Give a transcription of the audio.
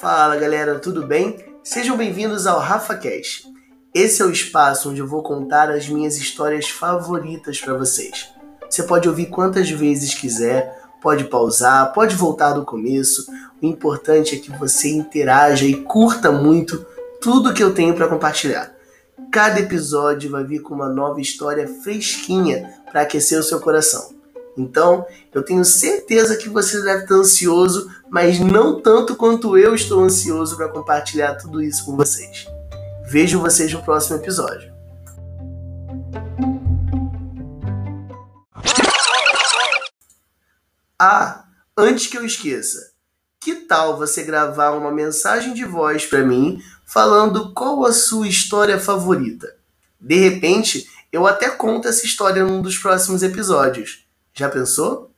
Fala galera, tudo bem? Sejam bem-vindos ao RafaCast. Esse é o espaço onde eu vou contar as minhas histórias favoritas para vocês. Você pode ouvir quantas vezes quiser, pode pausar, pode voltar do começo. O importante é que você interaja e curta muito tudo que eu tenho para compartilhar. Cada episódio vai vir com uma nova história fresquinha para aquecer o seu coração. Então, eu tenho certeza que você deve estar ansioso, mas não tanto quanto eu estou ansioso para compartilhar tudo isso com vocês. Vejo vocês no próximo episódio. Ah, antes que eu esqueça, que tal você gravar uma mensagem de voz para mim falando qual a sua história favorita? De repente, eu até conto essa história num dos próximos episódios. Já pensou?